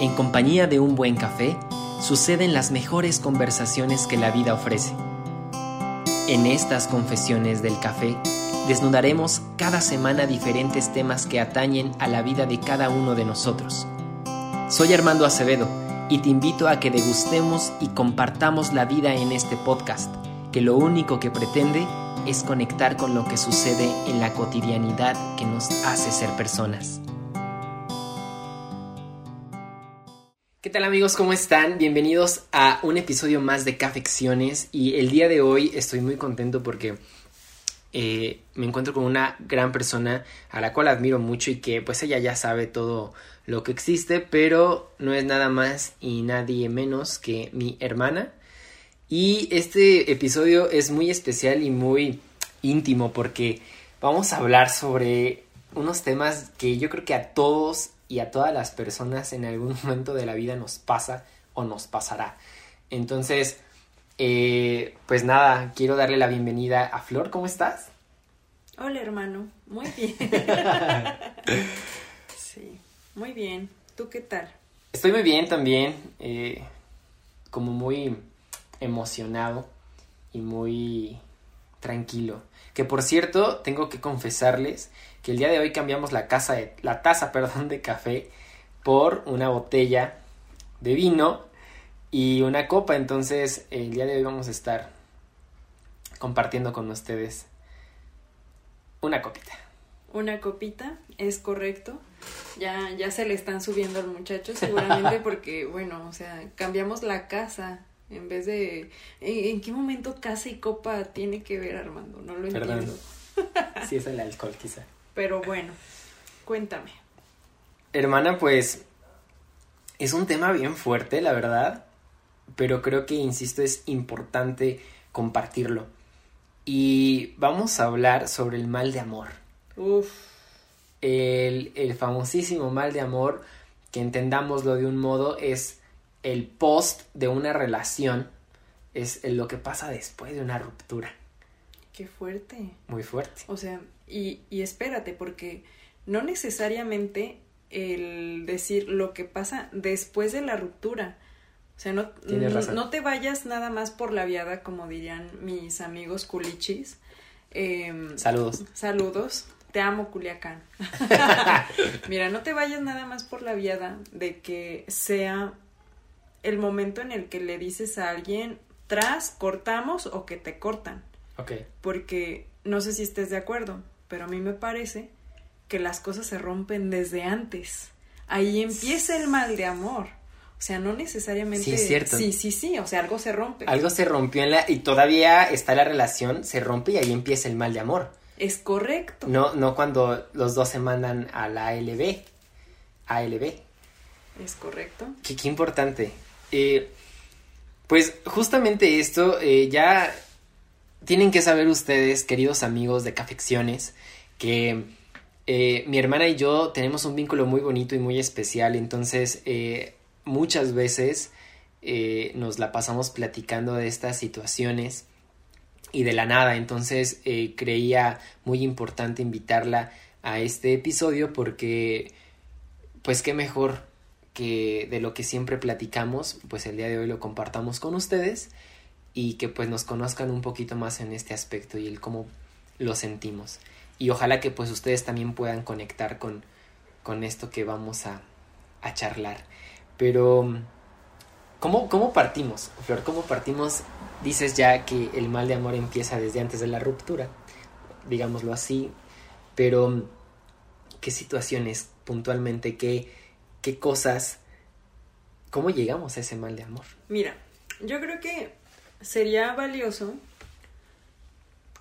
En compañía de un buen café, suceden las mejores conversaciones que la vida ofrece. En estas confesiones del café, desnudaremos cada semana diferentes temas que atañen a la vida de cada uno de nosotros. Soy Armando Acevedo y te invito a que degustemos y compartamos la vida en este podcast, que lo único que pretende es conectar con lo que sucede en la cotidianidad que nos hace ser personas. ¿Qué tal amigos? ¿Cómo están? Bienvenidos a un episodio más de Cafecciones y el día de hoy estoy muy contento porque eh, me encuentro con una gran persona a la cual admiro mucho y que pues ella ya sabe todo lo que existe, pero no es nada más y nadie menos que mi hermana. Y este episodio es muy especial y muy íntimo porque vamos a hablar sobre unos temas que yo creo que a todos y a todas las personas en algún momento de la vida nos pasa o nos pasará. Entonces, eh, pues nada, quiero darle la bienvenida a Flor, ¿cómo estás? Hola hermano, muy bien. sí, muy bien. ¿Tú qué tal? Estoy muy bien también, eh, como muy emocionado y muy tranquilo. Que por cierto, tengo que confesarles que el día de hoy cambiamos la, casa de, la taza perdón, de café por una botella de vino y una copa. Entonces, el día de hoy vamos a estar compartiendo con ustedes una copita. Una copita, es correcto. Ya, ya se le están subiendo al muchacho, seguramente porque, bueno, o sea, cambiamos la casa en vez de... ¿En, qué momento casa y copa tiene que ver, Armando? No lo entiendo. sí, es el alcohol, quizá. Pero bueno, cuéntame. Hermana, pues es un tema bien fuerte, la verdad, pero creo que, insisto, es importante compartirlo. Y vamos a hablar sobre el mal de amor. Uf. El, el famosísimo mal de amor, que entendámoslo de un modo, es el post de una relación es lo que pasa después de una ruptura. Qué fuerte. Muy fuerte. O sea, y, y espérate, porque no necesariamente el decir lo que pasa después de la ruptura. O sea, no, no te vayas nada más por la viada, como dirían mis amigos culichis. Em, saludos. Saludos. Te amo, Culiacán. Mira, no te vayas nada más por la viada de que sea el momento en el que le dices a alguien, tras, cortamos o que te cortan. Ok. Porque no sé si estés de acuerdo, pero a mí me parece que las cosas se rompen desde antes. Ahí empieza el mal de amor. O sea, no necesariamente. Sí, es cierto. Sí, sí, sí. O sea, algo se rompe. Algo se rompió en la. Y todavía está la relación, se rompe y ahí empieza el mal de amor. Es correcto. No, no cuando los dos se mandan a la ALB. ALB. Es correcto. Qué, qué importante. Eh, pues justamente esto eh, ya tienen que saber ustedes, queridos amigos de Cafecciones, que eh, mi hermana y yo tenemos un vínculo muy bonito y muy especial, entonces muchas veces nos la pasamos platicando de estas situaciones y de la nada, entonces creía muy importante invitarla a este episodio porque pues qué mejor que de lo que siempre platicamos, pues el día de hoy lo compartamos con ustedes y que pues nos conozcan un poquito más en este aspecto y el cómo lo sentimos. Y ojalá que pues ustedes también puedan conectar con, con esto que vamos a, a charlar. Pero, ¿cómo, ¿cómo partimos, Flor? ¿Cómo partimos? Dices ya que el mal de amor empieza desde antes de la ruptura, digámoslo así, pero ¿qué situaciones puntualmente, qué qué cosas, cómo llegamos a ese mal de amor. Mira, yo creo que sería valioso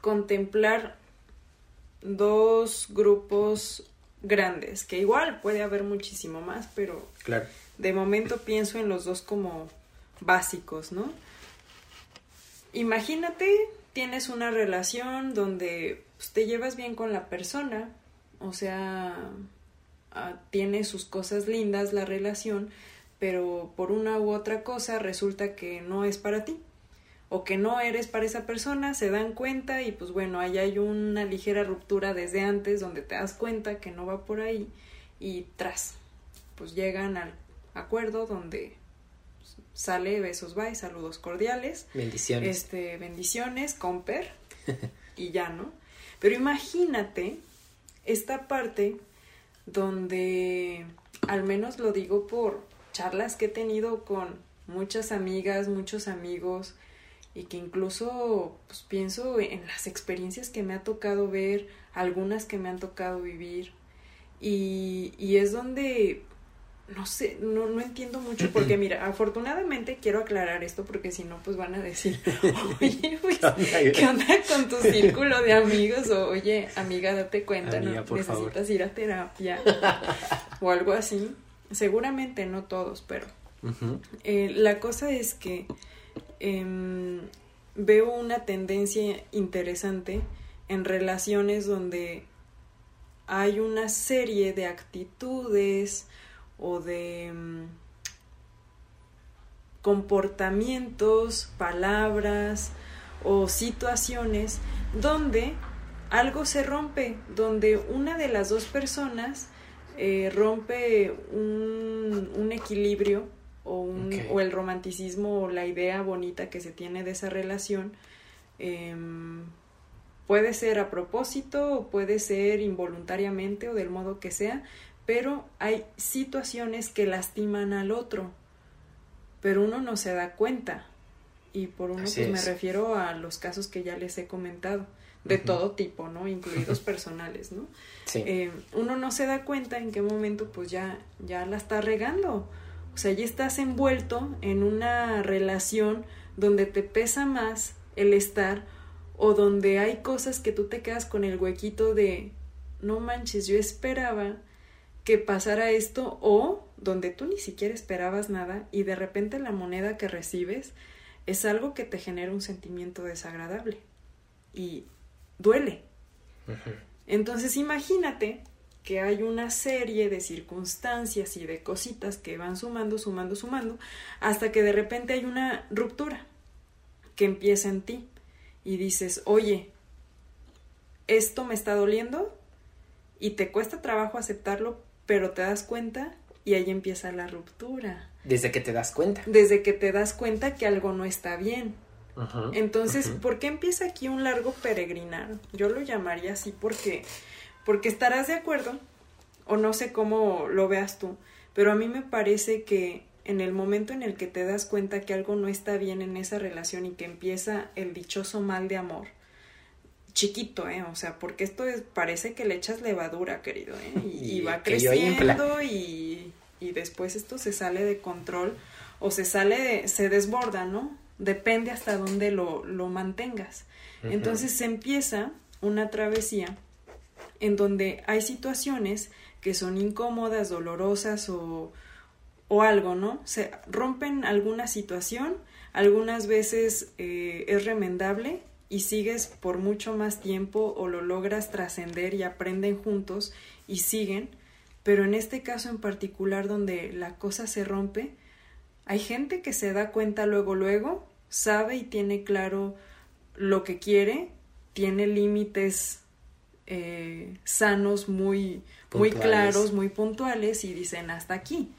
contemplar dos grupos grandes, que igual puede haber muchísimo más, pero claro. de momento pienso en los dos como básicos, ¿no? Imagínate, tienes una relación donde pues, te llevas bien con la persona, o sea, Ah, tiene sus cosas lindas la relación, pero por una u otra cosa resulta que no es para ti o que no eres para esa persona, se dan cuenta y pues bueno, ahí hay una ligera ruptura desde antes donde te das cuenta que no va por ahí y tras, pues llegan al acuerdo donde sale besos bye, saludos cordiales. Bendiciones. Este, bendiciones, comper y ya, ¿no? Pero imagínate esta parte donde al menos lo digo por charlas que he tenido con muchas amigas, muchos amigos y que incluso pues, pienso en las experiencias que me ha tocado ver, algunas que me han tocado vivir y, y es donde no sé, no, no entiendo mucho porque mira, afortunadamente quiero aclarar esto porque si no pues van a decir, oye, pues, ¿qué onda con tu círculo de amigos? O oye, amiga, date cuenta, no necesitas ir a terapia o algo así. Seguramente no todos, pero eh, la cosa es que em, veo una tendencia interesante en relaciones donde hay una serie de actitudes, o de mm, comportamientos, palabras o situaciones donde algo se rompe, donde una de las dos personas eh, rompe un, equilibrio o, un, o, el romanticismo o la idea bonita que se tiene de esa relación. Em, puede ser a propósito o puede ser involuntariamente o del modo que sea, pero hay situaciones que lastiman al otro, pero uno no se da cuenta. Y por uno pues me refiero a los casos que ya les he comentado, de todo tipo, ¿no? Incluidos personales, ¿no? Eh, uno no se da cuenta en qué momento pues ya, ya la está regando. O sea, ya estás envuelto en una relación donde te pesa más el estar o donde hay cosas que tú te quedas con el huequito de, no manches, yo esperaba que pasara esto o donde tú ni siquiera esperabas nada y de repente la moneda que recibes es algo que te genera un sentimiento desagradable y duele. Entonces imagínate que hay una serie de circunstancias y de cositas que van sumando, sumando, sumando, hasta que de repente hay una ruptura que empieza en ti y dices, oye, esto me está doliendo y te cuesta trabajo aceptarlo, pero te das cuenta y ahí empieza la ruptura. Desde que te das cuenta. Desde que te das cuenta que algo no está bien. Entonces, ¿por qué empieza aquí un largo peregrinar? Yo lo llamaría así porque, porque estarás de acuerdo, o no sé cómo lo veas tú, pero a mí me parece que en el momento en el que te das cuenta que algo no está bien en esa relación y que empieza el dichoso mal de amor, chiquito, ¿eh? O sea, porque esto es, parece que le echas levadura, querido, ¿eh? Y, va creciendo y, y, después esto se sale de control o se sale, de, se desborda, ¿no? Depende hasta dónde lo, lo mantengas. Entonces se empieza una travesía en donde hay situaciones que son incómodas, dolorosas o, o algo, ¿no? Se rompen alguna situación, algunas veces eh, es remendable y sigues por mucho más tiempo o lo logras trascender y aprenden juntos y siguen, pero en este caso en particular donde la cosa se rompe, hay gente que se da cuenta luego luego, sabe y tiene claro lo que quiere, tiene límites eh, sanos muy, muy claros, muy puntuales y dicen hasta aquí.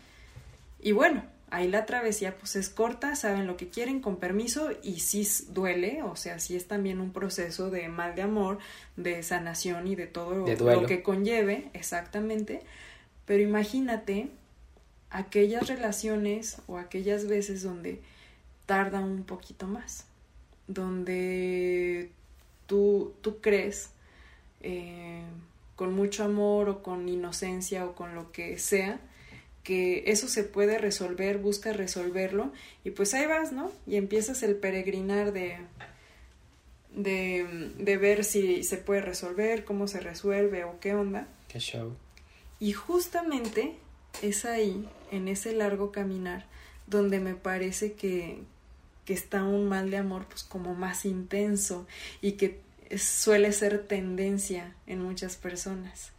Y bueno, ahí la travesía pues es corta, saben lo que quieren con permiso y sí duele, o sea, sí es también un proceso de mal de amor, de sanación y de todo lo que conlleve, exactamente. Pero imagínate aquellas relaciones o aquellas veces donde tardan un poquito más, donde tú, tú crees eh, con mucho amor o con inocencia o con lo que sea, que eso se puede resolver, busca resolverlo y pues ahí vas, ¿no? Y empiezas el peregrinar de, de, de ver si se puede resolver, cómo se resuelve o qué onda. Qué show. Y justamente es ahí, en ese largo caminar, donde me parece que, que está un mal de amor pues como más intenso y que suele ser tendencia en muchas personas.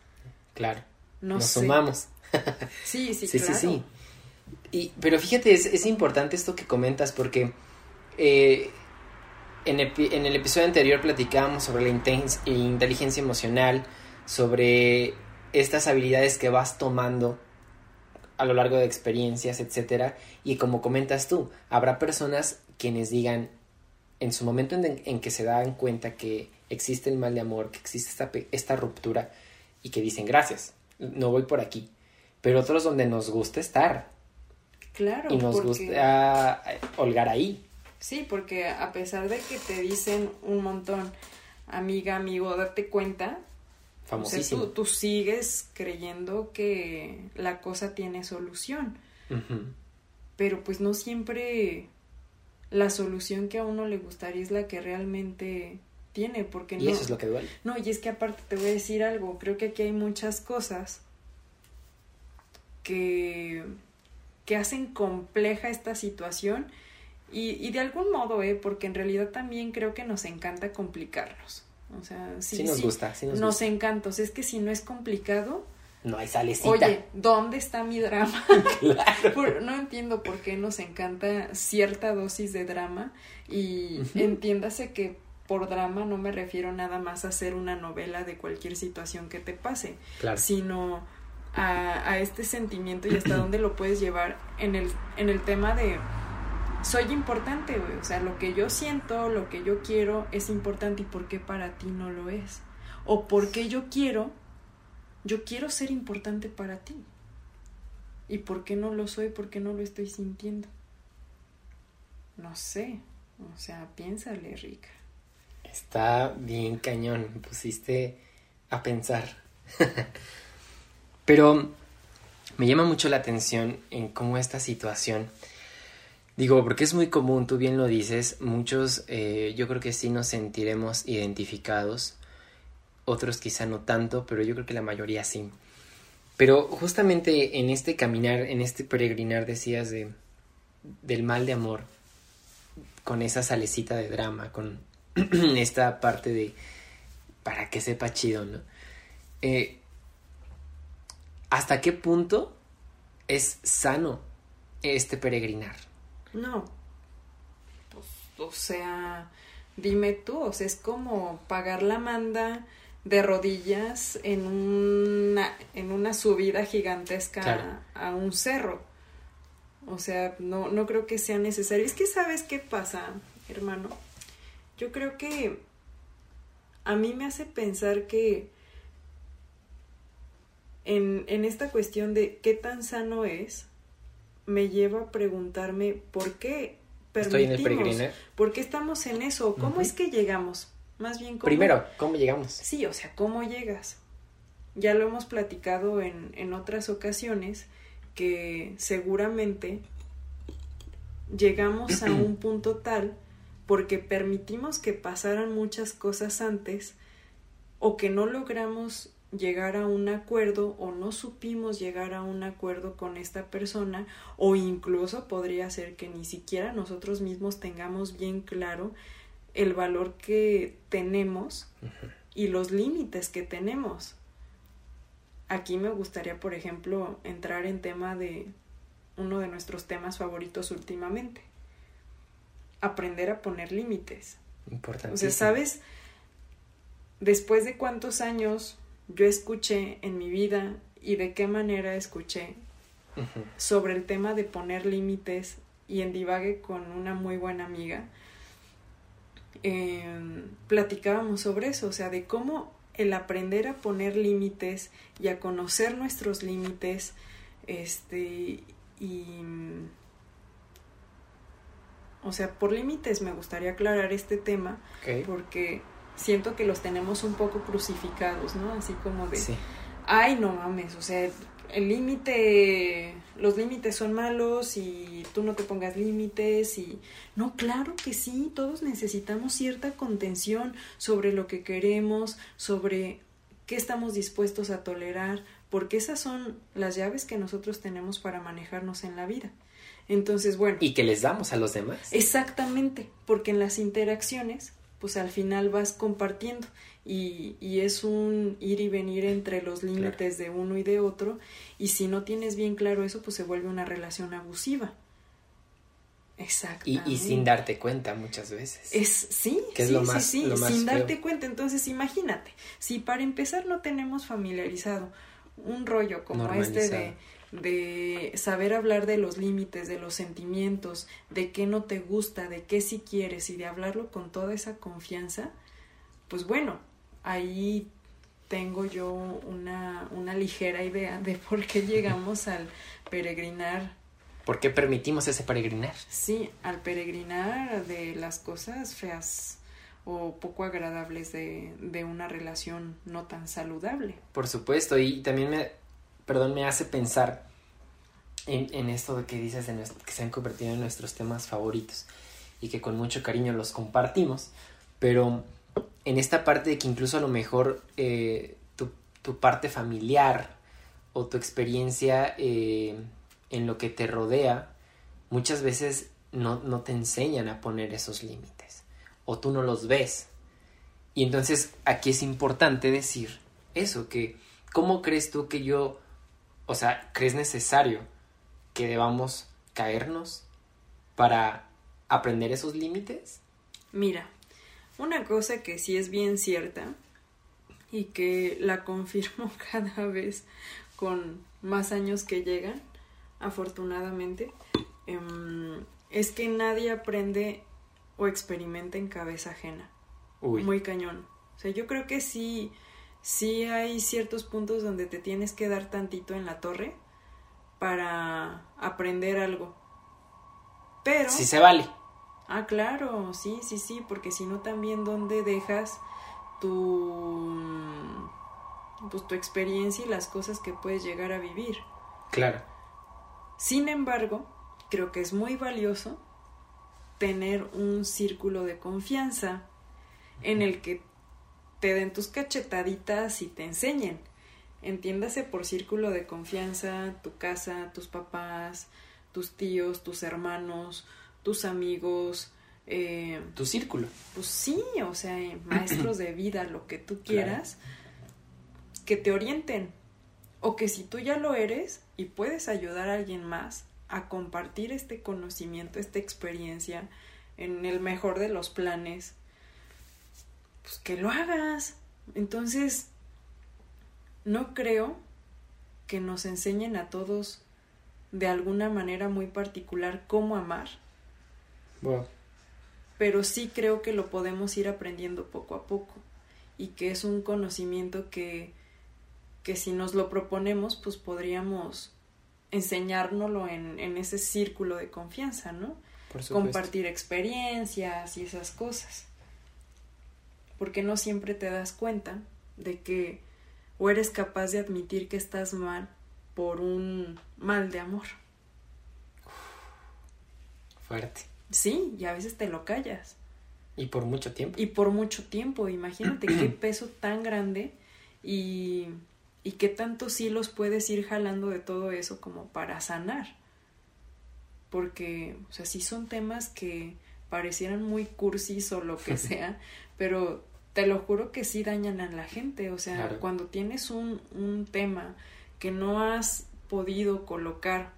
Claro. No Nos sumamos. sí, sí, sí, claro. sí, sí. Y, pero fíjate, es, es, importante esto que comentas porque eh, en, en, el episodio anterior platicábamos sobre la inteligencia emocional, sobre estas habilidades que vas tomando a lo largo de experiencias, etcétera, y como comentas tú, habrá personas quienes digan en su momento en, que se dan cuenta que existe el mal de amor, que existe esta, esta ruptura y que dicen gracias, no voy por aquí, pero otros donde nos gusta estar. Claro. Y nos gusta holgar ahí. Sí, porque a pesar de que te dicen un montón, amiga, amigo, date cuenta, Famosísimo. tú, sigues creyendo que la cosa tiene solución. Pero pues no siempre la solución que a uno le gustaría es la que realmente tiene, porque y eso es lo que duele. No, y es que aparte te voy a decir algo, creo que aquí hay muchas cosas que, que hacen compleja esta situación y, y de algún modo, ¿eh? porque en realidad también creo que nos encanta complicarnos. O sea, sí, nos gusta, sí nos, nos encanta. es que si no es complicado, no hay salecita. Oye, ¿dónde está mi drama? no entiendo por qué nos encanta cierta dosis de drama y entiéndase que por drama no me refiero nada más a hacer una novela de cualquier situación que te pase, sino a, a, este sentimiento y hasta dónde lo puedes llevar en el, en el tema de soy importante, güey. O sea, lo que yo siento, lo que yo quiero es importante y por qué para ti no lo es. O por qué yo quiero, yo quiero ser importante para ti. ¿Y por qué no lo soy? ¿Por qué no lo estoy sintiendo? No sé. O sea, piénsale, Rica. Está bien cañón. Me pusiste a pensar. Pero me llama mucho la atención en cómo esta situación Digo, porque es muy común, tú bien lo dices, muchos eh, yo creo que sí nos sentiremos identificados, otros quizá no tanto, pero yo creo que la mayoría sí. Pero justamente en este caminar, en este peregrinar, decías de, del mal de amor, con esa salecita de drama, con esta parte de para que sepa chido, ¿no? Eh, ¿Hasta qué punto es sano este peregrinar? No. Pues, o sea, dime tú, o sea, es como pagar la manda de rodillas en una, en una subida gigantesca a, un cerro. O sea, no, no creo que sea necesario. Es que sabes qué pasa, hermano. Yo creo que a mí me hace pensar que en, en esta cuestión de qué tan sano es, me lleva a preguntarme por qué permitimos, por qué estamos en eso, cómo es que llegamos, más bien cómo... Primero, ¿cómo llegamos? Sí, o sea, ¿cómo llegas? Ya lo hemos platicado en, en otras ocasiones que seguramente llegamos a un punto tal porque permitimos que pasaran muchas cosas antes o que no logramos llegar a un acuerdo o no supimos llegar a un acuerdo con esta persona o incluso podría ser que ni siquiera nosotros mismos tengamos bien claro el valor que tenemos y los límites que tenemos. Aquí me gustaría, por ejemplo, entrar en tema de uno de nuestros temas favoritos últimamente. Aprender a poner límites. Importante. O sea, ¿sabes? Después de cuántos años yo escuché en mi vida y de qué manera escuché sobre el tema de poner límites y en divague con una muy buena amiga, em, platicábamos sobre eso, o sea, de cómo el aprender a poner límites y a conocer nuestros límites, este, y... O sea, por límites me gustaría aclarar este tema, porque siento que los tenemos un poco crucificados, ¿no? Así como de, ay, no mames, o sea, el límite, los límites son malos y tú no te pongas límites y no, claro que sí, todos necesitamos cierta contención sobre lo que queremos, sobre qué estamos dispuestos a tolerar, porque esas son las llaves que nosotros tenemos para manejarnos en la vida. Entonces, bueno. Y que les damos a los demás. Exactamente, porque en las interacciones pues al final vas compartiendo y, y es un ir y venir entre los límites de uno y de otro y si no tienes bien claro eso, pues se vuelve una relación abusiva. Exacto. Y, sin darte cuenta muchas veces. Es, sí, que es lo más, sí, sí, sin darte cuenta. Entonces, imagínate, si para empezar no tenemos familiarizado un rollo como este de de saber hablar de los límites, de los sentimientos, de qué no te gusta, de qué sí quieres y de hablarlo con toda esa confianza, pues bueno, ahí tengo yo una, una ligera idea de por qué llegamos al peregrinar. ¿Por qué permitimos ese peregrinar? Sí, al peregrinar de las cosas feas o poco agradables de, de una relación no tan saludable. Por supuesto, y también me, perdón, me hace pensar en, esto de que dices de que se han convertido en nuestros temas favoritos y que con mucho cariño los compartimos, pero en esta parte de que incluso a lo mejor eh, tu, tu, parte familiar o tu experiencia eh, en lo que te rodea muchas veces no, no te enseñan a poner esos límites o tú no los ves. Y entonces aquí es importante decir eso, que ¿cómo crees tú que yo, o sea, crees necesario que debamos caernos para aprender esos límites? Mira, una cosa que sí es bien cierta y que la confirmo cada vez con más años que llegan, afortunadamente, em, es que nadie aprende o experimenta en cabeza ajena. Muy cañón. O sea, yo creo que sí, sí hay ciertos puntos donde te tienes que dar tantito en la torre para aprender algo. Pero... Sí se vale. Ah, claro, sí, sí, sí, porque si no también dónde dejas tu pues tu experiencia y las cosas que puedes llegar a vivir. Claro. Sin embargo, creo que es muy valioso tener un círculo de confianza en el que te den tus cachetaditas y te enseñen. Entiéndase por círculo de confianza tu casa, tus papás, tus tíos, tus hermanos, tus amigos. Eh, tu círculo. Pues sí, o sea, maestros de vida, lo que tú quieras, que te orienten. O que si tú ya lo eres y puedes ayudar a alguien más a compartir este conocimiento, esta experiencia, en el mejor de los planes, pues que lo hagas. Entonces, no creo que nos enseñen a todos de alguna manera muy particular cómo amar pero sí creo que lo podemos ir aprendiendo poco a poco y que es un conocimiento que, que si nos lo proponemos, pues podríamos enseñárnoslo en, en ese círculo de confianza, ¿no? Compartir experiencias y esas cosas. Porque no siempre te das cuenta de que o eres capaz de admitir que estás mal por un mal de amor. Fuerte. Sí, y a veces te lo callas. Y por mucho tiempo. Y por mucho tiempo, imagínate qué peso tan grande y, y qué tanto sí los puedes ir jalando de todo eso como para sanar. Porque, o sea, sí son temas que parecieran muy cursis o lo que sea, pero te lo juro que sí dañan a la gente. O sea, cuando tienes un, un tema que no has podido colocar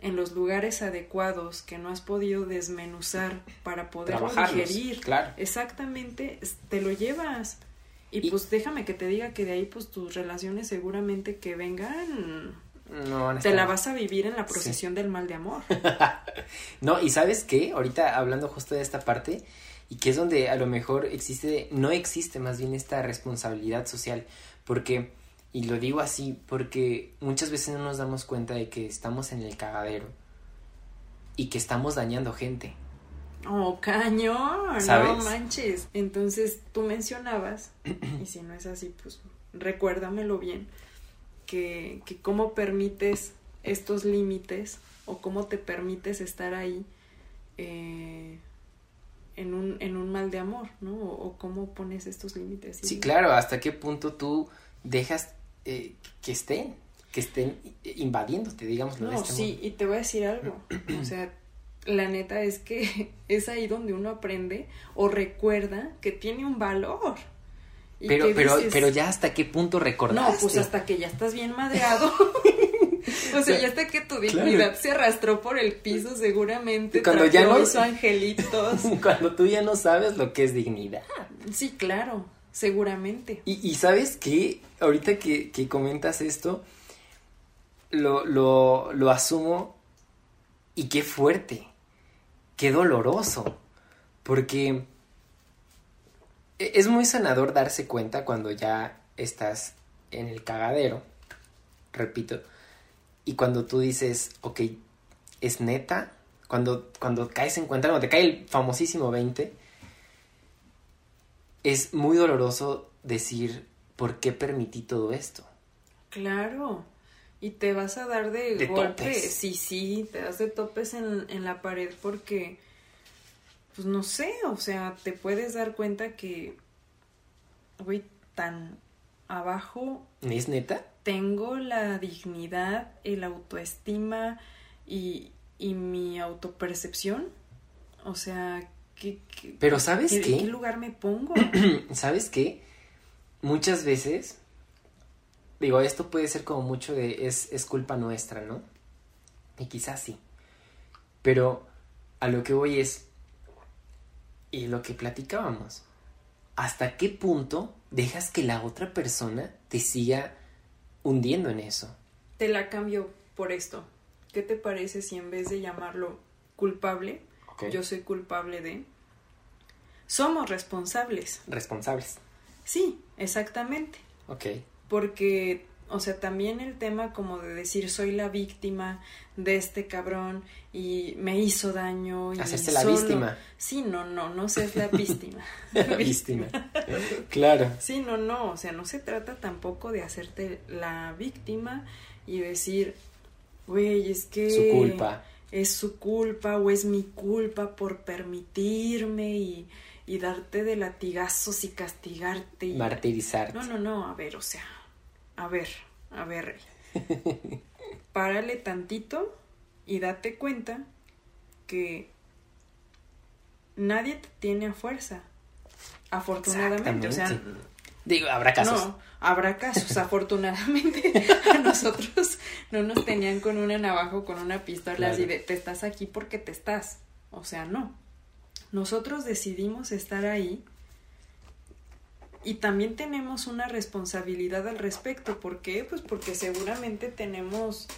en los lugares adecuados que no has podido desmenuzar para poder digerir. Claro. Exactamente, te lo llevas. Y, pues déjame que te diga que de ahí pues tus relaciones seguramente que vengan no, te la vas a vivir en la procesión del mal de amor. no, y sabes qué, ahorita hablando justo de esta parte, y que es donde a lo mejor existe, no existe más bien esta responsabilidad social, porque y lo digo así porque muchas veces no nos damos cuenta de que estamos en el cagadero y que estamos dañando gente. Oh, cañón, no manches. Entonces tú mencionabas, y si no es así, pues recuérdamelo bien, que, que cómo permites estos límites o cómo te permites estar ahí eh, en, un, en un mal de amor, ¿no? O, o cómo pones estos límites. Sí, claro, hasta qué punto tú dejas eh, que estén, que estén invadiéndote, digamos. No, este sí, y te voy a decir algo. o sea, la neta es que es ahí donde uno aprende o recuerda que tiene un valor. pero, pero, pero ya hasta qué punto recordaste. No, pues hasta que ya estás bien madreado. o sea, ya hasta que tu dignidad se arrastró por el piso seguramente. Cuando ya no angelitos. Cuando tú ya no sabes lo que es dignidad. Sí, claro. Seguramente. Y, y sabes qué, ahorita que, que comentas esto, lo, lo, lo asumo y qué fuerte, qué doloroso, porque e, es muy sanador darse cuenta cuando ya estás en el cagadero, repito, y cuando tú dices, ok, es neta, cuando, cuando caes en cuenta, cuando te cae el famosísimo 20, es muy doloroso decir, ¿por qué permití todo esto? Claro. Y te vas a dar de, De golpe. topes. Sí, sí, te das de topes en, en la pared porque, pues no sé, o sea, te puedes dar cuenta que, güey, tan abajo ¿Es neta? Tengo la dignidad, el autoestima y, y mi autopercepción. O sea, ¿qué, qué- Pero ¿sabes ¿en qué? qué lugar me pongo? ¿Sabes qué? Muchas veces, digo, esto puede ser como mucho de, es, es culpa nuestra, ¿no? Y quizás sí. Pero a lo que voy es, y lo que platicábamos, ¿hasta qué punto dejas que la otra persona te siga hundiendo en eso? Te la cambio por esto. ¿Qué te parece si en vez de llamarlo culpable, yo soy culpable de... Somos responsables. Responsables. Sí, exactamente. Ok. Porque, o sea, también el tema como de decir soy la víctima de este cabrón y me hizo daño y Hacerse la solo- víctima. Sí, no, no, no seas la víctima. Víctima. claro. Sí, no, no, o sea, no se trata tampoco de hacerte la víctima y decir, güey, es que Su culpa. es su culpa o es mi culpa por permitirme y, y darte de latigazos y castigarte. Y... Martirizarte. No, no, no, a ver, o sea, a ver, a ver, Rey. Párale tantito y date cuenta que nadie te tiene a fuerza. Afortunadamente, o sea. Digo, habrá casos. no, habrá casos. Afortunadamente, a nosotros no nos tenían con una navaja o con una pistola Claro. así de te estás aquí porque te estás. O sea, no. Nosotros decidimos estar ahí y también tenemos una responsabilidad al respecto. ¿Por qué? Pues porque seguramente tenemos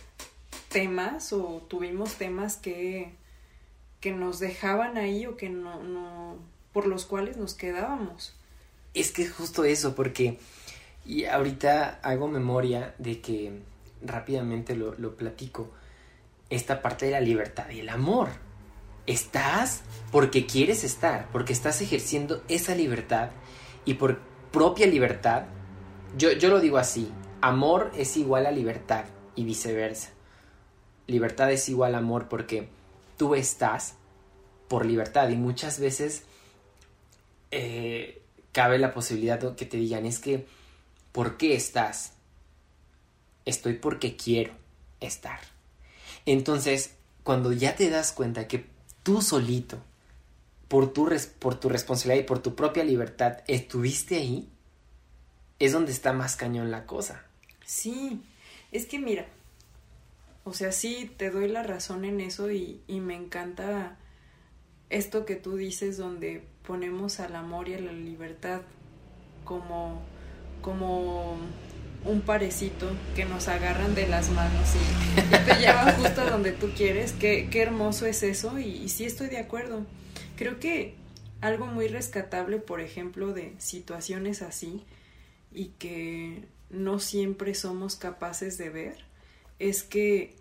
temas o tuvimos temas que, que nos dejaban ahí o que no, no, por los cuales nos quedábamos. Es que es justo eso, porque y ahorita hago memoria de que rápidamente lo, lo platico. Esta parte de la libertad y el amor. Estás porque quieres estar, porque estás ejerciendo esa libertad y por propia libertad. Yo, yo lo digo así, amor es igual a libertad y viceversa. Libertad es igual a amor porque tú estás por libertad y muchas veces eh, cabe la posibilidad de que te digan es que ¿por qué estás? Estoy porque quiero estar. Entonces, cuando ya te das cuenta que tú solito, por tu, res- por tu responsabilidad y por tu propia libertad, estuviste ahí, es donde está más cañón la cosa. Sí, es que mira, o sea, sí te doy la razón en eso y, y me encanta esto que tú dices donde ponemos al amor y a la libertad como, como un parecito que nos agarran de las manos y, te llevan justo a donde tú quieres. Qué, qué hermoso es eso y, y sí estoy de acuerdo. Creo que algo muy rescatable, por ejemplo, de situaciones así y que no siempre somos capaces de ver, es que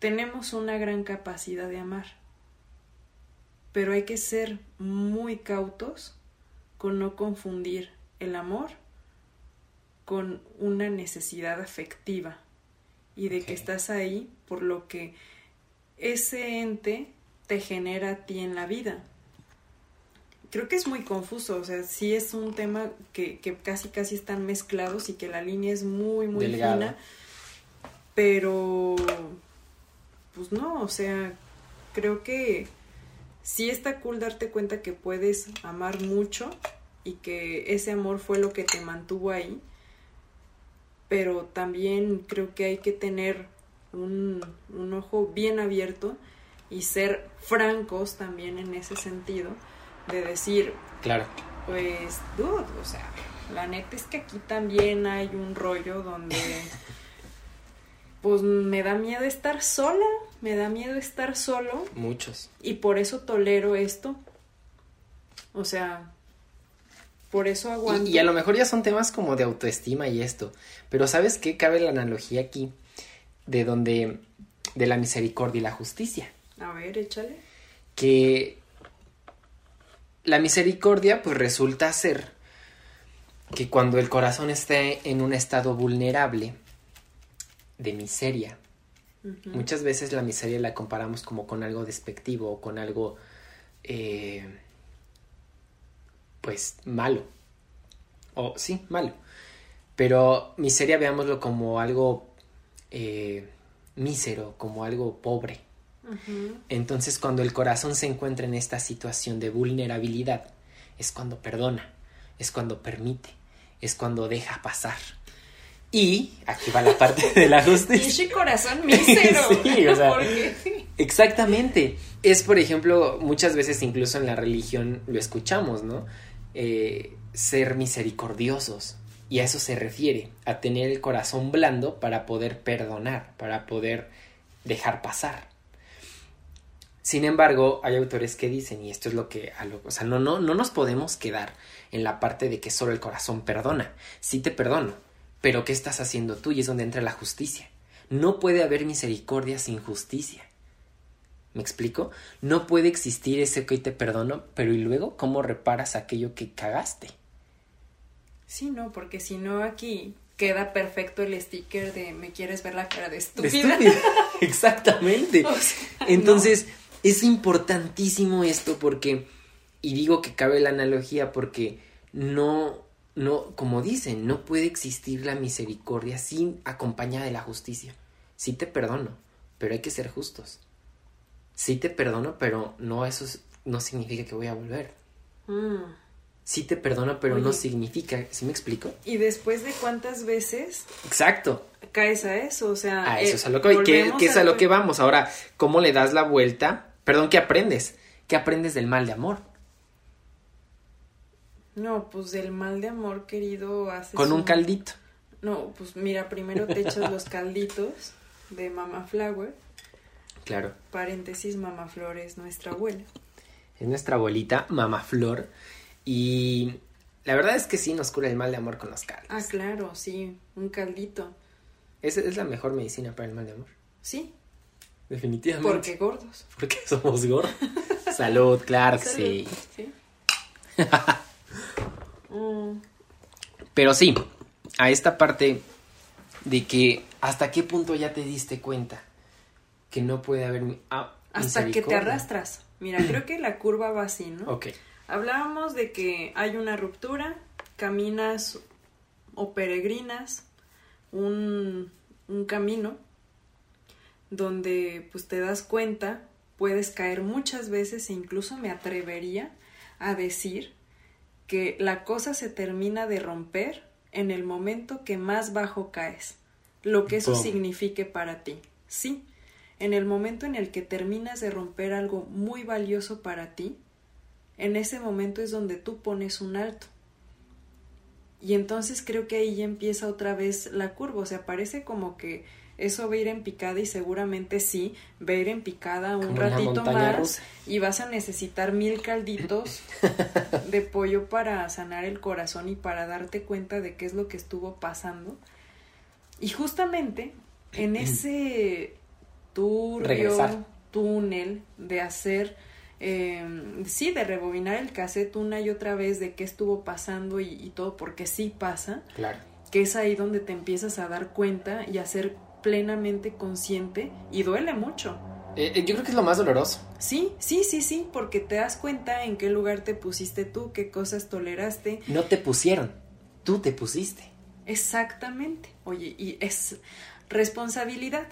tenemos una gran capacidad de amar, pero hay que ser muy cautos con no confundir el amor con una necesidad afectiva y de que estás ahí por lo que ese ente te genera a ti en la vida. Creo que es muy confuso, o sea, sí es un tema que, que casi casi están mezclados y que la línea es muy, muy Delgada. fina, pero pues no, o sea, creo que sí está cool darte cuenta que puedes amar mucho y que ese amor fue lo que te mantuvo ahí, pero también creo que hay que tener un, un ojo bien abierto y ser francos también en ese sentido, de decir, Claro. pues, dude, o sea, la neta es que aquí también hay un rollo donde pues me da miedo estar sola, me da miedo estar solo. Muchos. Y por eso tolero esto. O sea, por eso aguanto. Y, y, a lo mejor ya son temas como de autoestima y esto. Pero ¿sabes qué? Cabe la analogía aquí de donde... de la misericordia y la justicia. A ver, échale. Que la misericordia pues resulta ser que cuando el corazón esté en un estado vulnerable de miseria, uh -huh. muchas veces la miseria la comparamos como con algo despectivo o con algo eh, pues malo. O sí, malo. Pero miseria veámoslo como algo eh, mísero, como algo pobre. Uh -huh. Entonces cuando el corazón se encuentra en esta situación de vulnerabilidad, es cuando perdona, es cuando permite, es cuando deja pasar. Y aquí va la parte de la justicia. Ese corazón mísero. sí, o sea, exactamente. Es, por ejemplo, muchas veces incluso en la religión lo escuchamos, ¿no? Eh, ser misericordiosos. Y a eso se refiere, a tener el corazón blando para poder perdonar, para poder dejar pasar. Sin embargo, hay autores que dicen, y esto es lo que, a lo, o sea, no, no, no nos podemos quedar en la parte de que solo el corazón perdona. Sí te perdono, pero ¿qué estás haciendo tú? Y es donde entra la justicia. No puede haber misericordia sin justicia. ¿Me explico? No puede existir ese que te perdono, pero ¿y luego cómo reparas aquello que cagaste? Sí, no, porque si no aquí queda perfecto el sticker de me quieres ver la cara de estúpida. De estúpida. Exactamente. O sea, Entonces, no. Es importantísimo esto porque, y digo que cabe la analogía porque no, no, como dicen, no puede existir la misericordia sin acompañada de la justicia. Sí te perdono, pero hay que ser justos. Sí te perdono, pero no eso no significa que voy a volver. Mm sí te perdono, pero Oye, no significa, ¿sí me explico? ¿Y después de cuántas veces? Exacto. Caes a eso, o sea. A eso eh, es a lo que voy, que, que es a lo que vamos. Ahora, ¿cómo le das la vuelta? Perdón, ¿qué aprendes? ¿Qué aprendes del mal de amor? No, pues del mal de amor, querido, haces Con un, un caldito. No, pues mira, primero te echas los calditos de Mama Flower. Claro. Paréntesis, Mama Flor es nuestra abuela. Es nuestra abuelita, Mama Flor. Y la verdad es que sí nos cura el mal de amor con los caldos. Ah, claro, sí, un caldito. Esa es la mejor medicina para el mal de amor. Sí. Definitivamente. Porque gordos. Porque somos gordos. Salud, claro que sí. sí. mm. Pero sí, a esta parte de que hasta qué punto ya te diste cuenta que no puede haber... Ah, hasta que te arrastras. Mira, creo que la curva va así, ¿no? Ok. Hablábamos de que hay una ruptura, caminas o peregrinas un, un, camino donde pues te das cuenta, puedes caer muchas veces e incluso me atrevería a decir que la cosa se termina de romper en el momento que más bajo caes, lo que eso signifique para ti. Sí, en el momento en el que terminas de romper algo muy valioso para ti, en ese momento es donde tú pones un alto. Y entonces creo que ahí ya empieza otra vez la curva, o sea, parece como que eso va a ir en picada y seguramente sí, va a ir en picada un Como ratito más rusa. y vas a necesitar mil calditos de pollo para sanar el corazón y para darte cuenta de qué es lo que estuvo pasando. Y justamente en ese turbio Regresar. túnel de hacer eh, sí, de rebobinar el cassette una y otra vez de qué estuvo pasando y, y, todo, porque sí pasa, Claro. que es ahí donde te empiezas a dar cuenta y a ser plenamente consciente y duele mucho. Eh, eh, yo creo que es lo más doloroso. Sí, sí, sí, sí, porque te das cuenta en qué lugar te pusiste tú, qué cosas toleraste. No te pusieron, tú te pusiste. Exactamente. Oye, y es responsabilidad.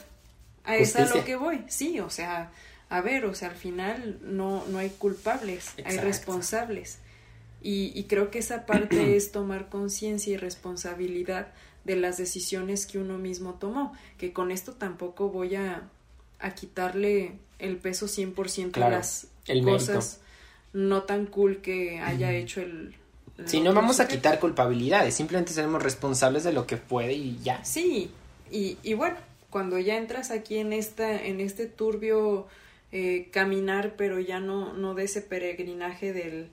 A eso es a lo que voy. Sí, o sea, a ver, o sea, al final no, no hay culpables, Exacto. hay responsables. Y, y, creo que esa parte es tomar conciencia y responsabilidad de las decisiones que uno mismo tomó, que con esto tampoco voy a, a quitarle el peso 100% Claro, a las el cosas no tan cool que haya hecho el... el Si no otro vamos a quitar culpabilidades, simplemente seremos responsables de lo que puede y ya. Sí, y, y bueno, cuando ya entras aquí en esta, en este turbio eh, caminar, pero ya no, no de ese peregrinaje del,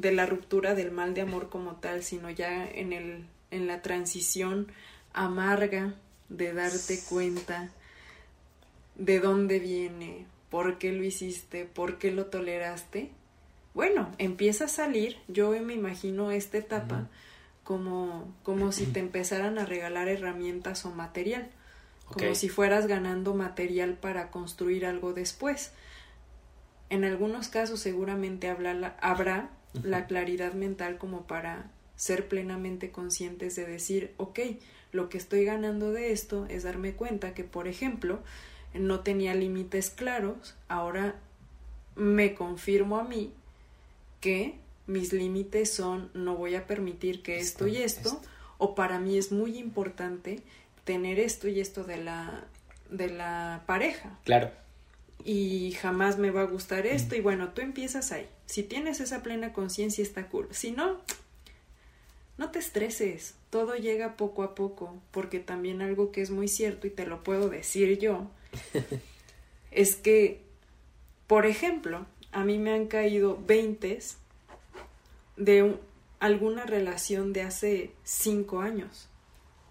de la ruptura del mal de amor como tal, sino ya en el, en la transición amarga de darte cuenta de dónde viene, por qué lo hiciste, por qué lo toleraste. Bueno, empieza a salir, yo me imagino esta etapa como, como si te empezaran a regalar herramientas o material como si fueras ganando material para construir algo después. En algunos casos seguramente habrá la claridad mental como para ser plenamente conscientes de decir, ok, lo que estoy ganando de esto es darme cuenta que, por ejemplo, no tenía límites claros, ahora me confirmo a mí que mis límites son no voy a permitir que esto, y esto, o para mí es muy importante tener esto y esto de la, de la pareja. Claro. Y jamás me va a gustar esto. Y bueno, tú empiezas ahí. Si tienes esa plena conciencia, está cool. Si no, no te estreses. Todo llega poco a poco. Porque también algo que es muy cierto, y te lo puedo decir yo, es que, por ejemplo, a mí me han caído veintes de alguna relación de hace cinco años.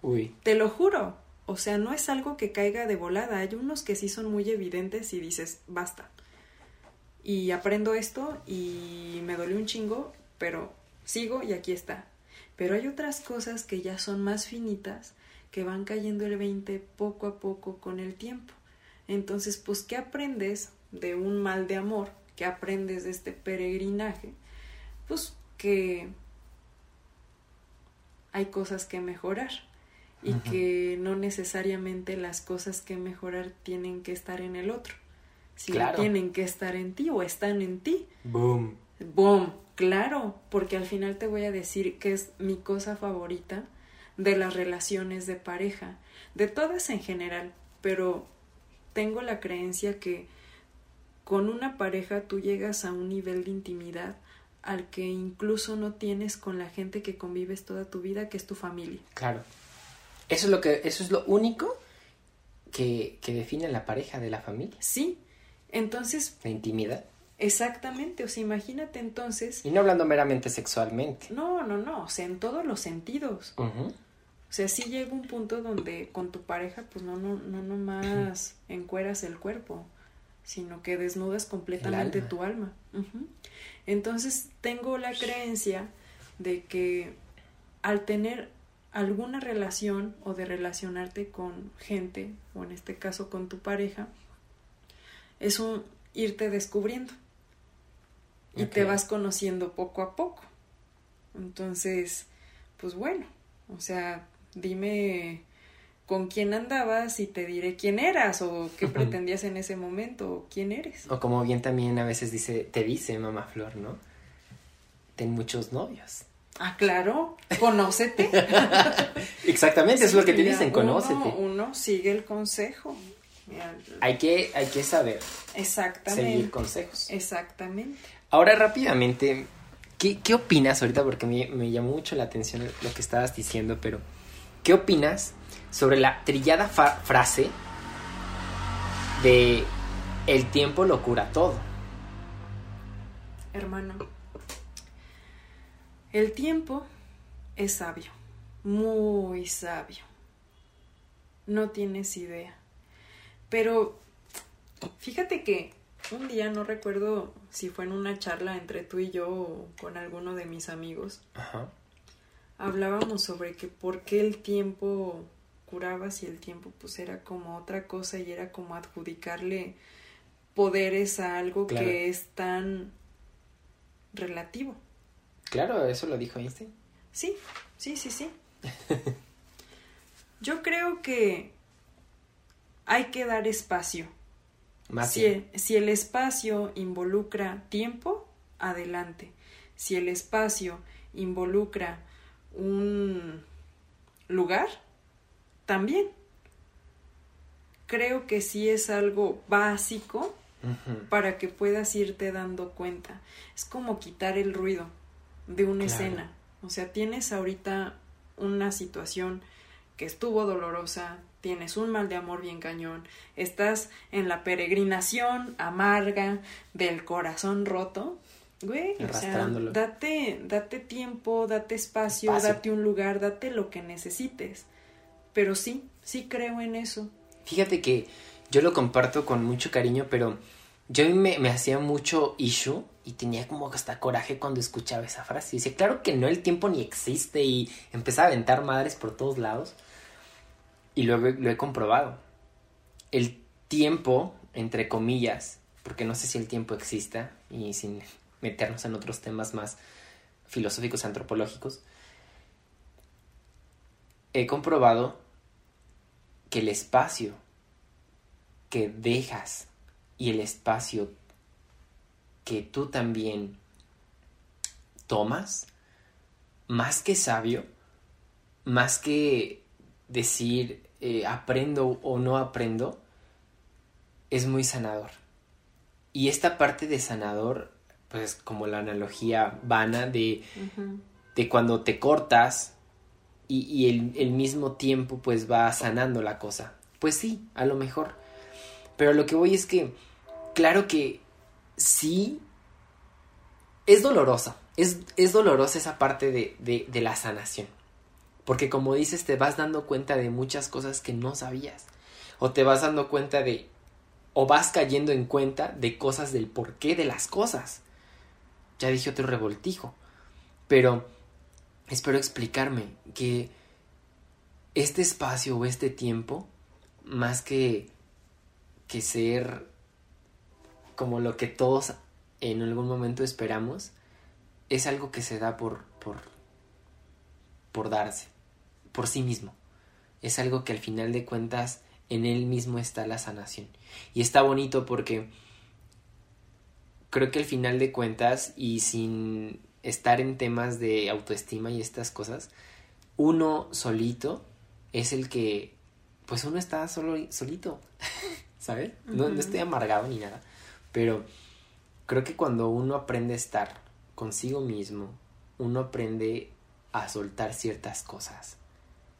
Uy. Te lo juro. O sea, no es algo que caiga de volada. Hay unos que sí son muy evidentes y dices, basta. Y aprendo esto y me dolió un chingo, pero sigo y aquí está. Pero hay otras cosas que ya son más finitas, que van cayendo el 20 poco a poco con el tiempo. Entonces, pues, ¿qué aprendes de un mal de amor? ¿Qué aprendes de este peregrinaje? Pues que hay cosas que mejorar y que no necesariamente las cosas que mejorar tienen que estar en el otro, sino tienen que estar en ti o están en ti. Boom. Boom, claro, porque al final te voy a decir que es mi cosa favorita de las relaciones de pareja, de todas en general, pero tengo la creencia que con una pareja tú llegas a un nivel de intimidad al que incluso no tienes con la gente que convives toda tu vida, que es tu familia. Claro. Eso es lo que, eso es lo único que, que define la pareja de la familia. Sí. Entonces. La intimidad. Exactamente, o sea, imagínate entonces. Y no hablando meramente sexualmente. No, no, no, o sea, en todos los sentidos. O sea, sí llega un punto donde con tu pareja, pues no, no, no nomás encueras el cuerpo, sino que desnudas completamente tu alma. Entonces tengo la creencia de que al tener alguna relación o de relacionarte con gente, o en este caso con tu pareja, es un irte descubriendo y te vas conociendo poco a poco. Entonces, pues bueno, o sea, dime con quién andabas y te diré quién eras o qué pretendías en ese momento o quién eres. O como bien también a veces dice, te dice mamá Flor, ¿no? Ten muchos novios. Ah, claro, conócete. Exactamente, eso es lo que te dicen, conócete. Uno, sigue el consejo. Hay, que, hay que saber. Exactamente. Seguir consejos. Exactamente. Ahora rápidamente, ¿qué, qué opinas ahorita? Porque me, me, llamó mucho la atención lo que estabas diciendo, pero ¿qué opinas sobre la trillada frase de el tiempo lo cura todo? Hermano el tiempo es sabio, muy sabio. No tienes idea. Pero fíjate que un día no recuerdo si fue en una charla entre tú y yo o con alguno de mis amigos. Hablábamos sobre que por qué el tiempo curaba si el tiempo pues era como otra cosa y era como adjudicarle poderes a algo que es tan relativo. Claro, eso lo dijo Einstein. Sí, sí, sí, sí. Yo creo que hay que dar espacio. Más si, el, si el espacio involucra tiempo, adelante. Si el espacio involucra un lugar, también. Creo que sí es algo básico para que puedas irte dando cuenta. Es como quitar el ruido de una escena. O sea, tienes ahorita una situación que estuvo dolorosa, tienes un mal de amor bien cañón, estás en la peregrinación amarga del corazón roto, güey, o sea, date, date tiempo, date espacio, date un lugar, date lo que necesites. Pero sí, sí creo en eso. Fíjate que yo lo comparto con mucho cariño, pero yo me, me hacía mucho issue y tenía como hasta coraje cuando escuchaba esa frase. Y dice, claro que no, el tiempo ni existe y empezaba a aventar madres por todos lados. Y luego lo he comprobado. El tiempo, entre comillas, porque no sé si el tiempo exista y sin meternos en otros temas más filosóficos, antropológicos, he comprobado que el espacio que dejas y el espacio que tú también tomas, más que sabio, más que decir eh, aprendo o no aprendo, es muy sanador. Y esta parte de sanador, pues como la analogía vana de, de cuando te cortas y, y el, el, mismo tiempo pues va sanando la cosa. Pues sí, a lo mejor. Pero lo que voy es que, claro que sí, es dolorosa. Es, es dolorosa esa parte de, de, de la sanación. Porque como dices, te vas dando cuenta de muchas cosas que no sabías. O te vas dando cuenta de... O vas cayendo en cuenta de cosas del porqué de las cosas. Ya dije otro revoltijo. Pero espero explicarme que este espacio o este tiempo, más que, que ser como lo que todos en algún momento esperamos, es algo que se da por, por, por darse por sí mismo. Es algo que al final de cuentas en él mismo está la sanación. Y está bonito porque creo que al final de cuentas y sin estar en temas de autoestima y estas cosas, uno solito es el que, pues uno está solo, solito, ¿sabes? no, no estoy amargado ni nada, pero creo que cuando uno aprende a estar consigo mismo, uno aprende a soltar ciertas cosas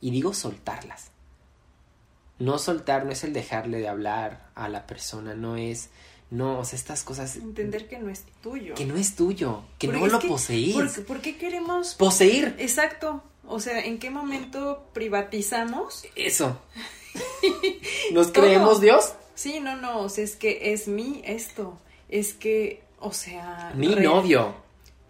y digo soltarlas. No soltar no es el dejarle de hablar a la persona, no es, no, o sea, estas cosas... Entender que no es tuyo. Que no es tuyo, que no lo poseís. ¿por, qué queremos... Poseer. Exacto. O sea, ¿en qué momento privatizamos? Eso. ¿Nos creemos Dios? Sí, no, no, o sea, es que es mi esto, es que, o sea... Mi novio,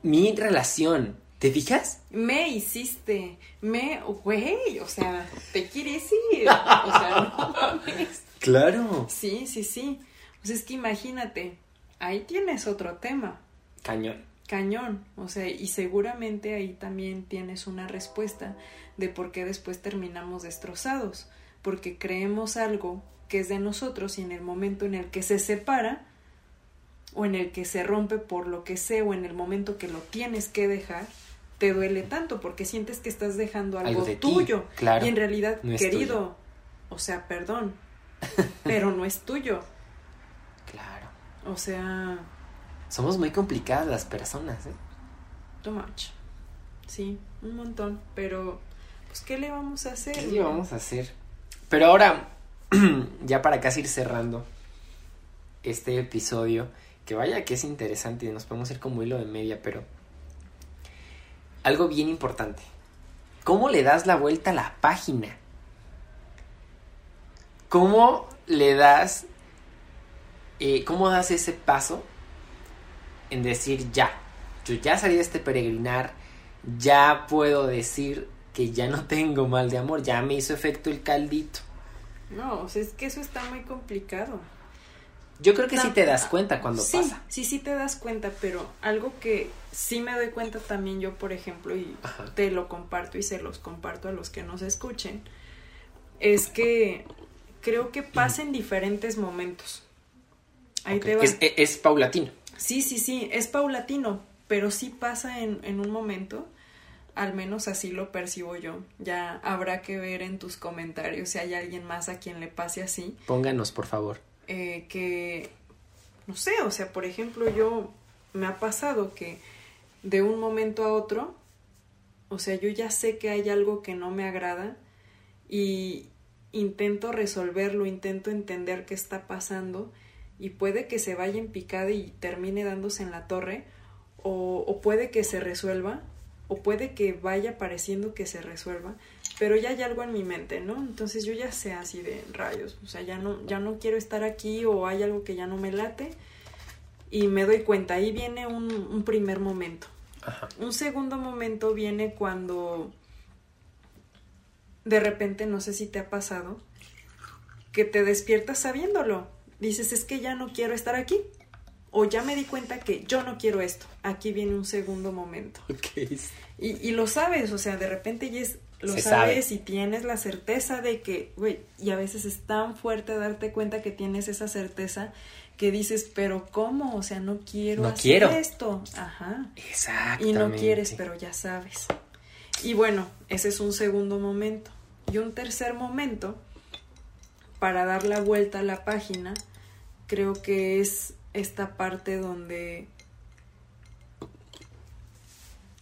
mi relación, ¿Te fijas? Me hiciste, me, güey, o sea, te quieres ir, o sea, no mames. Claro. Sí, sí, sí. O sea, es que imagínate, ahí tienes otro tema. Cañón. Cañón, o sea, y seguramente ahí también tienes una respuesta de por qué después terminamos destrozados, porque creemos algo que es de nosotros y en el momento en el que se separa, o en el que se rompe por lo que sea, o en el momento que lo tienes que dejar, te duele tanto porque sientes que estás dejando algo, tuyo. y en realidad, querido, o sea, perdón, pero no es tuyo. Claro. O sea... Somos muy complicadas las personas, ¿eh? Too much. Sí, un montón. Pero, pues, ¿qué le vamos a hacer? ¿Qué le vamos a hacer? Pero ahora, ya para casi ir cerrando este episodio, que vaya que es interesante y nos podemos ir como hilo de media, pero algo bien importante. ¿Cómo le das la vuelta a la página? ¿Cómo le das, eh, cómo das ese paso en decir ya, yo ya salí de este peregrinar, ya puedo decir que ya no tengo mal de amor, ya me hizo efecto el caldito? No, o sea, es que eso está muy complicado. Yo creo que sí te das cuenta cuando pasa. Sí, sí te das cuenta, pero algo que sí me doy cuenta también yo, por ejemplo, y te lo comparto y se los comparto a los que nos escuchen, es que creo que pasa en diferentes momentos. Ahí te va. Es, paulatino. Sí, sí, sí, es paulatino, pero sí pasa en, en un momento al menos así lo percibo yo. Ya habrá que ver en tus comentarios si hay alguien más a quien le pase así. Pónganos, por favor. Eh, que, no sé, o sea, por ejemplo, yo me ha pasado que de un momento a otro, o sea, yo ya sé que hay algo que no me agrada y, intento resolverlo, intento entender qué está pasando y puede que se vaya en picada y termine dándose en la torre o, o puede que se resuelva o puede que vaya pareciendo que se resuelva, pero ya hay algo en mi mente, ¿no? Entonces yo ya sé así de rayos, o sea, ya no, ya no quiero estar aquí o hay algo que ya no me late y me doy cuenta, ahí viene un, un primer momento. Ajá. Un segundo momento viene cuando de repente, no sé si te ha pasado, que te despiertas sabiéndolo. Dices, es que ya no quiero estar aquí. O ya me di cuenta que yo no quiero esto. Aquí viene un segundo momento. Y, y lo sabes, o sea, de repente ya es, lo Se sabes sabe. y tienes la certeza de que, güey, y a veces es tan fuerte darte cuenta que tienes esa certeza que dices, pero ¿cómo? O sea, no quiero No hacer quiero. esto. Ajá. Exactamente. Y no quieres, pero ya sabes. Y bueno, ese es un segundo momento. Y un tercer momento, para dar la vuelta a la página, creo que es esta parte donde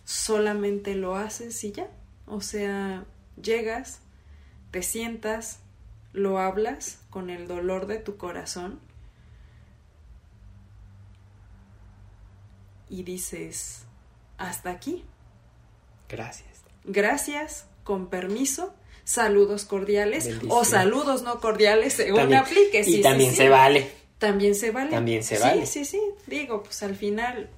solamente lo haces y ya. O sea, llegas, te sientas, lo hablas con el dolor de tu corazón y dices, hasta aquí. Gracias. Gracias, con permiso, saludos cordiales o saludos no cordiales según También- aplique. Sí, y sí, también sí. se vale. También se vale. También se Sí, vale. Sí, sí, Digo, pues al final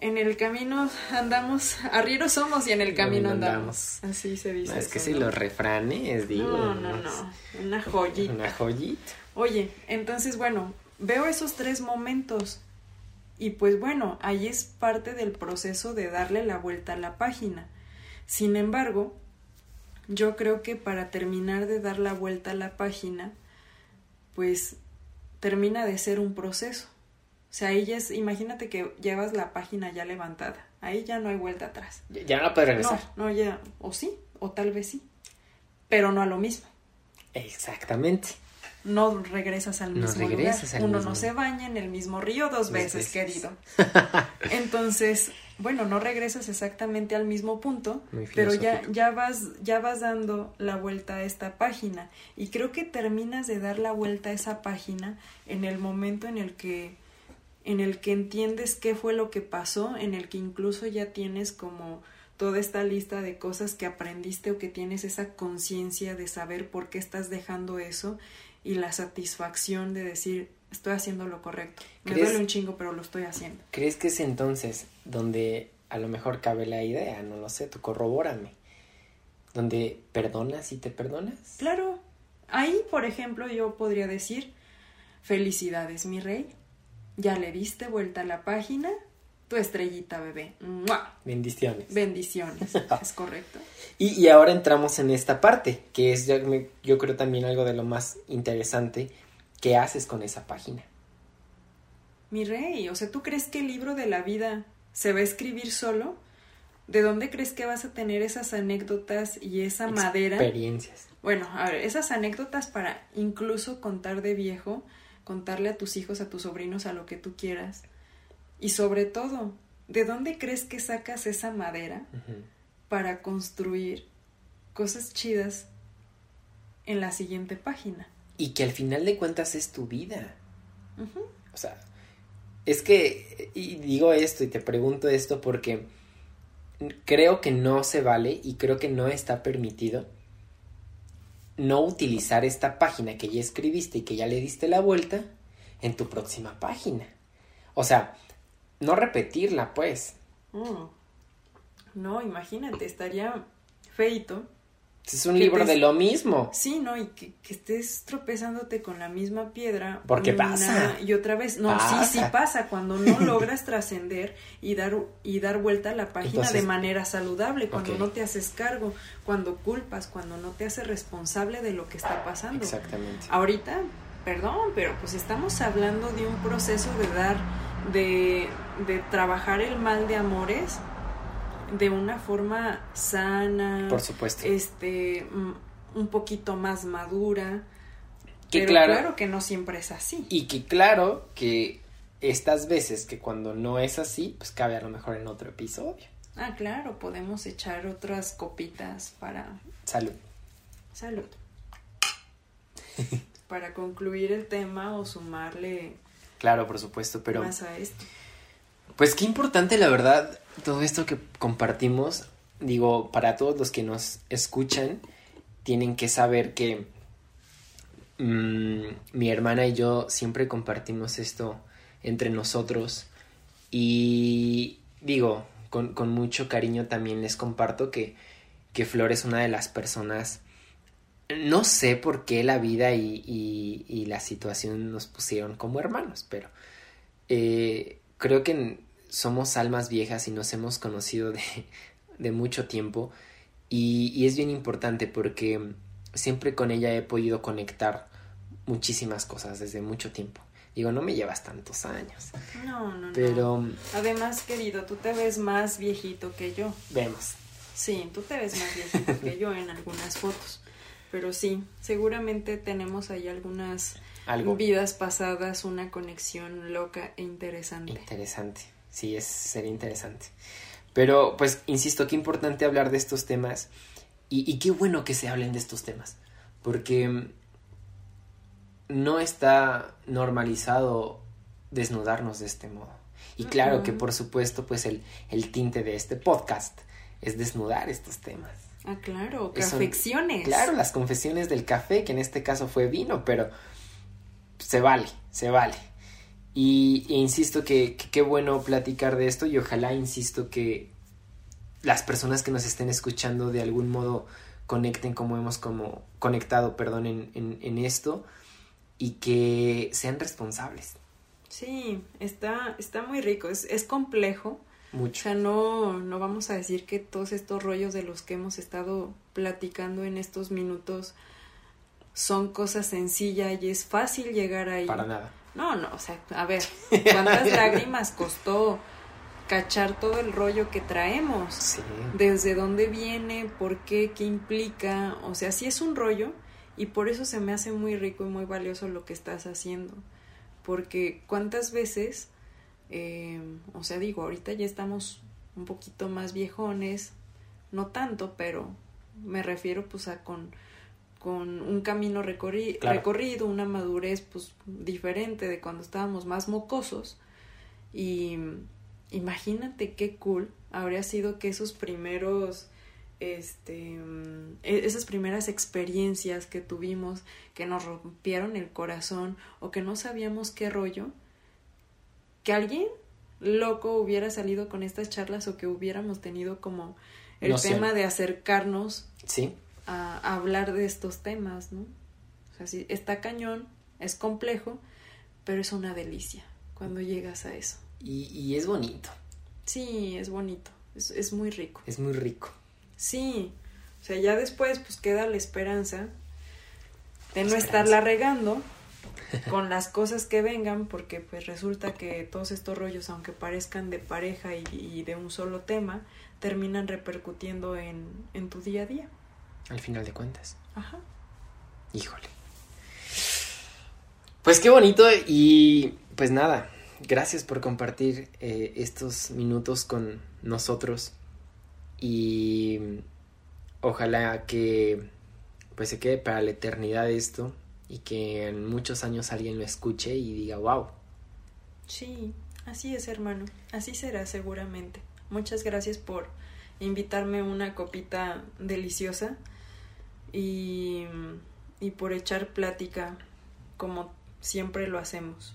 en el camino andamos, arrieros somos y en el camino andamos. Así se dice. No, es que eso, si ¿no? los refranes, digo. No, no, no. Una joyita. Una joyita. Oye, entonces, bueno, veo esos tres momentos. Y pues bueno, ahí es parte del proceso de darle la vuelta a la página. Sin embargo, yo creo que para terminar de dar la vuelta a la página, pues termina de ser un proceso. O sea, ahí ya es, imagínate que llevas la página ya levantada. Ahí ya no hay vuelta atrás. Ya- no la puedes No, regresar. no, ya, o sí, o tal vez sí. Pero no a lo mismo. Exactamente. no regresas al No mismo regresas lugar. al Uno mismo. no se baña en el mismo río dos Dos veces, veces. querido. Entonces, bueno, no regresas exactamente al mismo punto, pero ya, ya vas, ya vas dando la vuelta a esta página. Y creo que terminas de dar la vuelta a esa página en el momento en el que en el que entiendes qué fue lo que pasó, en el que incluso ya tienes como toda esta lista de cosas que aprendiste o que tienes esa conciencia de saber por qué estás dejando eso y la satisfacción de decir estoy haciendo lo correcto. Me ¿Crees- duele un chingo, pero lo estoy haciendo. ¿Crees que es entonces donde a lo mejor cabe la idea? No lo sé, tú corrobórame. Donde perdonas y te perdonas. Claro, ahí, por ejemplo, yo podría decir felicidades, mi rey. Ya le diste vuelta a la página, tu estrellita bebé. ¡Mua! Bendiciones. Bendiciones, es correcto. Y, y ahora entramos en esta parte, que es yo creo también algo de lo más interesante. ¿Qué haces con esa página? Mi rey, o sea, ¿tú crees que el libro de la vida se va a escribir solo? ¿De dónde crees que vas a tener esas anécdotas y esa madera? Experiencias. Bueno, a ver, esas anécdotas para incluso contar de viejo, contarle a tus hijos, a tus sobrinos, a lo que tú quieras. Y sobre todo, ¿de dónde crees que sacas esa madera para construir cosas chidas en la siguiente página? Y que al final de cuentas es tu vida. O sea, es que, y digo esto y te pregunto esto porque creo que no se vale y creo que no está permitido no utilizar esta página que ya escribiste y que ya le diste la vuelta en tu próxima página. O sea, no repetirla, pues. Mm. No, imagínate, estaría feito. Es un libro te- de lo mismo. Sí, ¿no? Y que, que estés tropezándote con la misma piedra. Porque una pasa. Y otra vez. No, sí, sí Pasa. Cuando no logras trascender y dar, y dar vuelta a la página Entonces- de manera saludable. Cuando no te haces cargo, cuando culpas, cuando no te haces responsable de lo que está pasando. Exactamente. Ahorita, perdón, pero pues estamos hablando de un proceso de dar, de, de trabajar el mal de amores de una forma sana, Por supuesto. este, mm, un poquito más madura. Que pero claro- claro que no siempre es así. Y que claro que estas veces que cuando no es así, pues cabe a lo mejor en otro episodio. Ah, claro, podemos echar otras copitas para Salud. salud. para concluir el tema o sumarle Claro, por supuesto, pero más a esto. Pues qué importante la verdad todo esto que compartimos. Digo, para todos los que nos escuchan, tienen que saber que mm, mi hermana y yo siempre compartimos esto entre nosotros y digo, con, con mucho cariño también les comparto que, que Flor es una de las personas no sé por qué la vida y, y- la situación nos pusieron como hermanos, pero eh, creo que somos almas viejas y nos hemos conocido de, de mucho tiempo y, y es bien importante porque siempre con ella he podido conectar muchísimas cosas desde mucho tiempo. Digo, no me llevas tantos años, No, no, no. pero Además, querido, tú te ves más viejito que yo. vemos. Sí, tú te ves más viejito que yo en algunas fotos. Pero sí, seguramente tenemos ahí algunas Algo vidas pasadas, una conexión loca e interesante. interesante. Sí, es sería interesante. Pero, pues, insisto, qué importante hablar de estos temas y, y qué bueno que se hablen de estos temas, porque mm, no está normalizado desnudarnos de este modo. Y claro que, por supuesto, pues el, el tinte de este podcast es desnudar estos temas. Ah, claro, confecciones. Claro, las confesiones del café, que en este caso fue vino, pero se vale, se vale. Y, e insisto que qué bueno platicar de esto y ojalá, insisto, que las personas que nos estén escuchando de algún modo conecten como hemos como conectado, perdón, en, en, en esto y que sean responsables. Sí, está, está muy rico, es, es complejo. O Mucho. sea, no, no vamos a decir que todos estos rollos de los que hemos estado platicando en estos minutos son cosas sencillas y es fácil llegar ahí. Para nada. No, no, o sea, a ver, ¿cuántas lágrimas costó cachar todo el rollo que traemos? Sí. ¿Desde dónde viene? ¿Por qué? ¿Qué implica? O sea, sí es un rollo y por eso se me hace muy rico y muy valioso lo que estás haciendo. Porque cuántas veces, eh, o sea, digo, ahorita ya estamos un poquito más viejones, no tanto, pero me refiero pues a con, con un camino recorri- Claro. recorrido, una madurez pues diferente de cuando estábamos más mocosos. Y imagínate qué cool habría sido que esos primeros este e- esas primeras experiencias que tuvimos que nos rompieron el corazón o que no sabíamos qué rollo que alguien loco hubiera salido con estas charlas o que hubiéramos tenido como el No sé. tema de acercarnos Sí. A, a hablar de estos temas, ¿no? O sea, sí, está cañón, es complejo, pero es una delicia cuando llegas a eso. Y, y es bonito. Sí, es bonito, es, es muy rico. Es muy rico. Sí, o sea, ya después pues queda la esperanza de no estarla regando con las cosas que vengan, porque pues resulta que todos estos rollos, aunque parezcan de pareja y, y de un solo tema, terminan repercutiendo en, en tu día a día. Al final de cuentas. Ajá. Híjole. Pues qué bonito y pues nada, gracias por compartir eh, estos minutos con nosotros y ojalá que pues se quede para la eternidad esto y que en muchos años alguien lo escuche y diga, wow, Sí, así es, hermano. Así será seguramente. Muchas gracias por invitarme una copita deliciosa y, y por echar plática como siempre lo hacemos.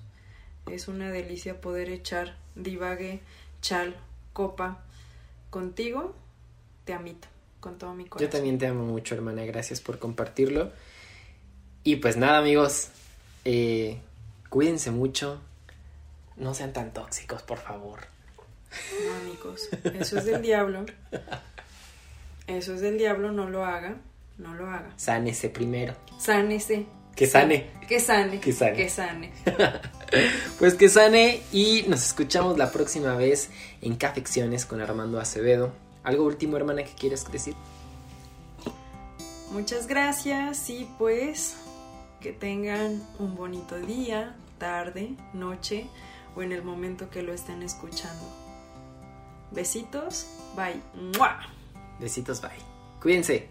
Es una delicia poder echar divague, chal, copa contigo. Te amito con todo mi corazón. yo también te amo mucho hermana, gracias por compartirlo y pues nada amigos, eh, cuídense mucho, no sean tan tóxicos por favor. No, amigos, eso es del diablo. Eso es del diablo, no lo haga, no lo haga. Sánese primero. Sánese. Que sane. Que sane. Que sane. Que sane. Pues que sane y nos escuchamos la próxima vez en Cafecciones con Armando Acevedo. ¿Algo último, hermana, que quieras decir? Muchas gracias y pues que tengan un bonito día, tarde, noche o en el momento que lo estén escuchando. Besitos, bye. ¡Mua! Besitos, bye. Cuídense.